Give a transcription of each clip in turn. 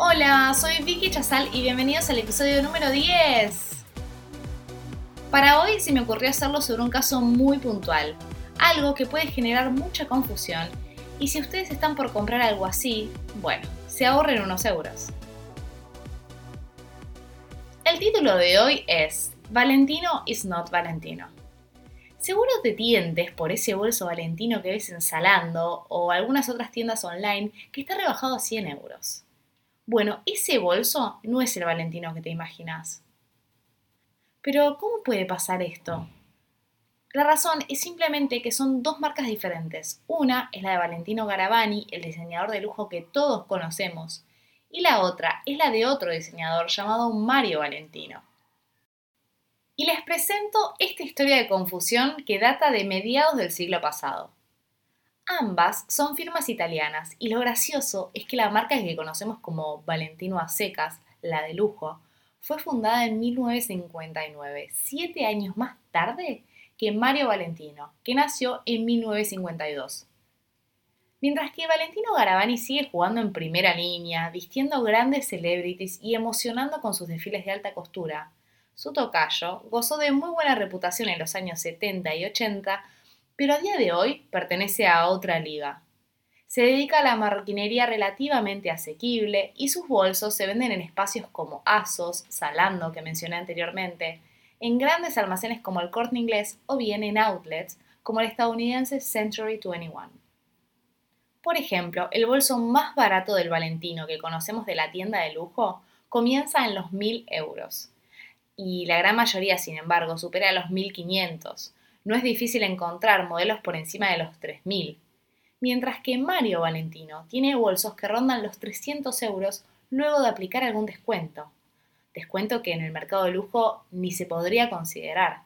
Hola, soy Vicky Chazal y bienvenidos al episodio número 10. Para hoy se me ocurrió hacerlo sobre un caso muy puntual, algo que puede generar mucha confusión y si ustedes están por comprar algo así, bueno, se ahorren unos euros. El título de hoy es Valentino is not Valentino. Seguro te tientes por ese bolso Valentino que ves en Zalando o algunas otras tiendas online que está rebajado a 100 euros. Bueno, ese bolso no es el Valentino que te imaginas. Pero, ¿cómo puede pasar esto? La razón es simplemente que son dos marcas diferentes. Una es la de Valentino Garavani, el diseñador de lujo que todos conocemos, y la otra es la de otro diseñador llamado Mario Valentino. Y les presento esta historia de confusión que data de mediados del siglo pasado. Ambas son firmas italianas y lo gracioso es que la marca que conocemos como Valentino a secas, la de lujo, fue fundada en 1959, siete años más tarde que Mario Valentino, que nació en 1952. Mientras que Valentino Garavani sigue jugando en primera línea, vistiendo grandes celebrities y emocionando con sus desfiles de alta costura, su tocayo gozó de muy buena reputación en los años 70 y 80, pero a día de hoy pertenece a otra liga, se dedica a la marroquinería relativamente asequible y sus bolsos se venden en espacios como Asos, Salando, que mencioné anteriormente, en grandes almacenes como el Corte Inglés o bien en outlets como el estadounidense Century 21. Por ejemplo, el bolso más barato del Valentino que conocemos de la tienda de lujo comienza en los 1000 euros. Y la gran mayoría, sin embargo, supera los 1500. No es difícil encontrar modelos por encima de los 3000 mientras que Mario Valentino tiene bolsos que rondan los 300 euros luego de aplicar algún descuento. Descuento que en el mercado de lujo ni se podría considerar.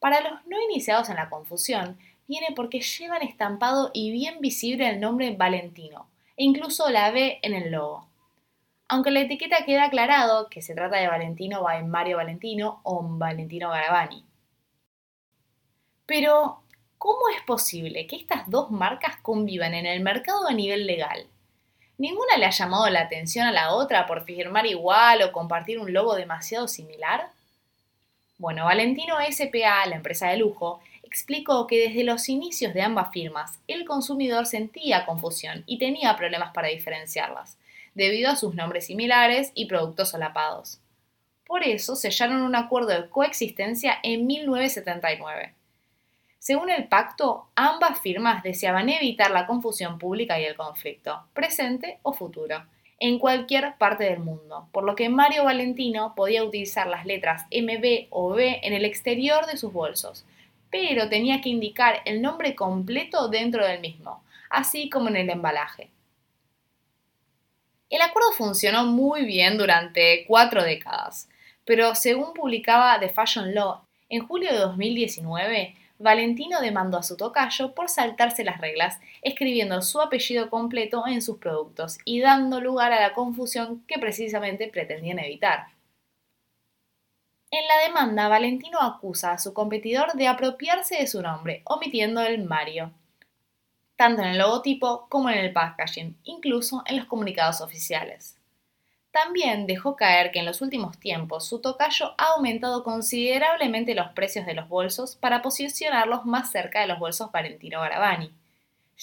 Para los no iniciados en la confusión, viene porque llevan estampado y bien visible el nombre Valentino, e incluso la B en el logo. Aunque la etiqueta queda aclarado que se trata de Valentino by Mario Valentino o Valentino Garavani. Pero, ¿Cómo es posible que estas dos marcas convivan en el mercado a nivel legal? ¿Ninguna le ha llamado la atención a la otra por firmar igual o compartir un logo demasiado similar? Bueno, Valentino SPA, la empresa de lujo, explicó que desde los inicios de ambas firmas el consumidor sentía confusión y tenía problemas para diferenciarlas, debido a sus nombres similares y productos solapados. Por eso sellaron un acuerdo de coexistencia en 1979. Según el pacto, ambas firmas deseaban evitar la confusión pública y el conflicto, presente o futuro, en cualquier parte del mundo, por lo que Mario Valentino podía utilizar las letras MB o B en el exterior de sus bolsos, pero tenía que indicar el nombre completo dentro del mismo, así como en el embalaje. El acuerdo funcionó muy bien durante cuatro décadas, pero según publicaba The Fashion Law, en julio de 2019, Valentino demandó a su tocayo por saltarse las reglas, escribiendo su apellido completo en sus productos y dando lugar a la confusión que precisamente pretendían evitar. En la demanda, Valentino acusa a su competidor de apropiarse de su nombre, omitiendo el Mario, tanto en el logotipo como en el packaging, incluso en los comunicados oficiales. También dejó caer que en los últimos tiempos su tocayo ha aumentado considerablemente los precios de los bolsos para posicionarlos más cerca de los bolsos Valentino Garavani,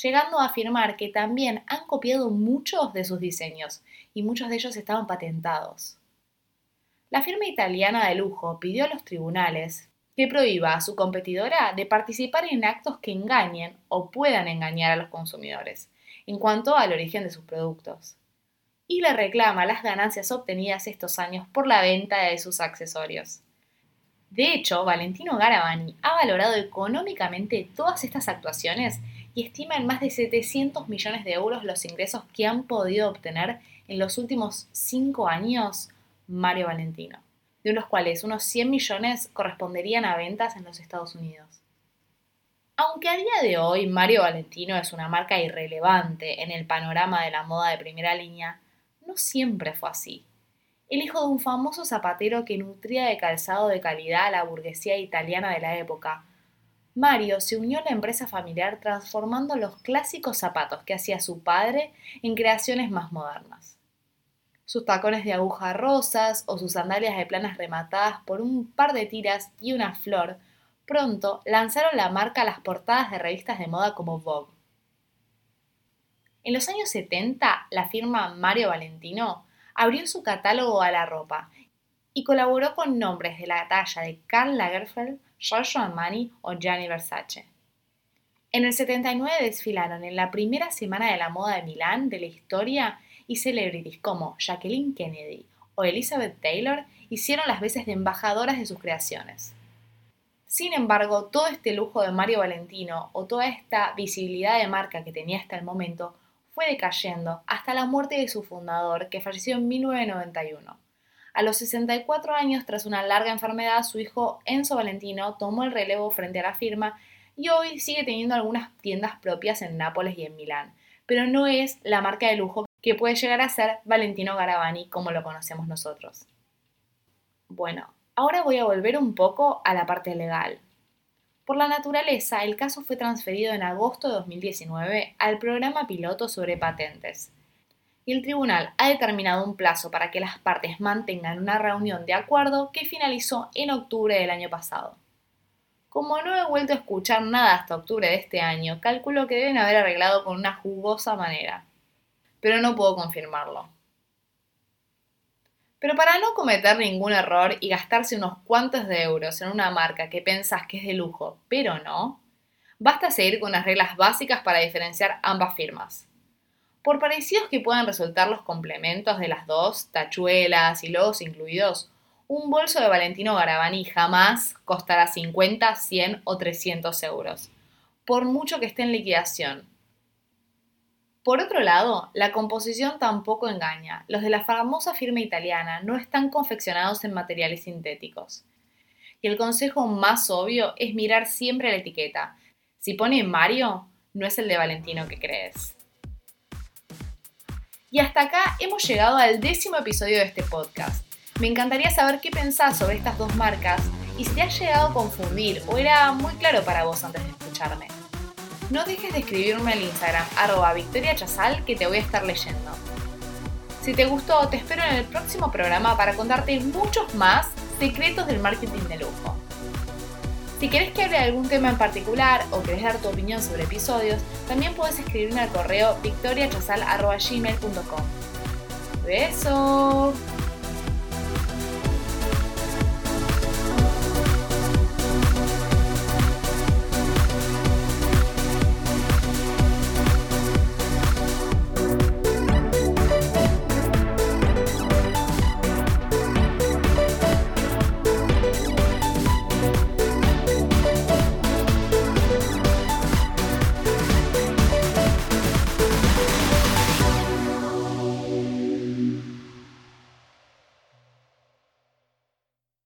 llegando a afirmar que también han copiado muchos de sus diseños y muchos de ellos estaban patentados. La firma italiana de lujo pidió a los tribunales que prohíba a su competidora de participar en actos que engañen o puedan engañar a los consumidores en cuanto al origen de sus productos y le reclama las ganancias obtenidas estos años por la venta de sus accesorios. De hecho, Valentino Garavani ha valorado económicamente todas estas actuaciones y estima en más de 700 millones de euros los ingresos que han podido obtener en los últimos 5 años Mario Valentino, de los cuales unos 100 millones corresponderían a ventas en los Estados Unidos. Aunque a día de hoy Mario Valentino es una marca irrelevante en el panorama de la moda de primera línea, no siempre fue así. El hijo de un famoso zapatero que nutría de calzado de calidad a la burguesía italiana de la época, Mario se unió a la empresa familiar transformando los clásicos zapatos que hacía su padre en creaciones más modernas. Sus tacones de aguja rosas o sus sandalias de planas rematadas por un par de tiras y una flor Pronto lanzaron la marca a las portadas de revistas de moda como Vogue. En los años 70, la firma Mario Valentino abrió su catálogo a la ropa y colaboró con nombres de la talla de Karl Lagerfeld, Giorgio Armani o Gianni Versace. En el 79 desfilaron en la primera semana de la moda de Milán de la historia y celebrities como Jacqueline Kennedy o Elizabeth Taylor hicieron las veces de embajadoras de sus creaciones. Sin embargo, todo este lujo de Mario Valentino o toda esta visibilidad de marca que tenía hasta el momento fue decayendo hasta la muerte de su fundador, que falleció en 1991. A los 64 años, tras una larga enfermedad, su hijo Enzo Valentino tomó el relevo frente a la firma y hoy sigue teniendo algunas tiendas propias en Nápoles y en Milán, pero no es la marca de lujo que puede llegar a ser Valentino Garavani como lo conocemos nosotros. Bueno, Ahora voy a volver un poco a la parte legal. Por la naturaleza, el caso fue transferido en agosto de 2019 al programa piloto sobre patentes. Y el tribunal ha determinado un plazo para que las partes mantengan una reunión de acuerdo que finalizó en octubre del año pasado. Como no he vuelto a escuchar nada hasta octubre de este año, calculo que deben haber arreglado con una jugosa manera. Pero no puedo confirmarlo. Pero para no cometer ningún error y gastarse unos cuantos de euros en una marca que pensás que es de lujo, pero no, basta seguir con unas reglas básicas para diferenciar ambas firmas. Por parecidos que puedan resultar los complementos de las dos, tachuelas y logos incluidos, un bolso de Valentino Garavani jamás costará 50, 100 o 300 euros, por mucho que esté en liquidación, por otro lado, la composición tampoco engaña. Los de la famosa firma italiana no están confeccionados en materiales sintéticos. Y el consejo más obvio es mirar siempre la etiqueta. Si pone Mario, no es el de Valentino que crees. Y hasta acá hemos llegado al décimo episodio de este podcast. Me encantaría saber qué pensás sobre estas dos marcas y si te has llegado a confundir o era muy claro para vos antes de escucharme. No dejes de escribirme al Instagram arroba Victoria Chazal que te voy a estar leyendo. Si te gustó, te espero en el próximo programa para contarte muchos más secretos del marketing de lujo. Si querés que hable de algún tema en particular o querés dar tu opinión sobre episodios, también puedes escribirme al correo victoriachazal.gmail.com. ¡Besos!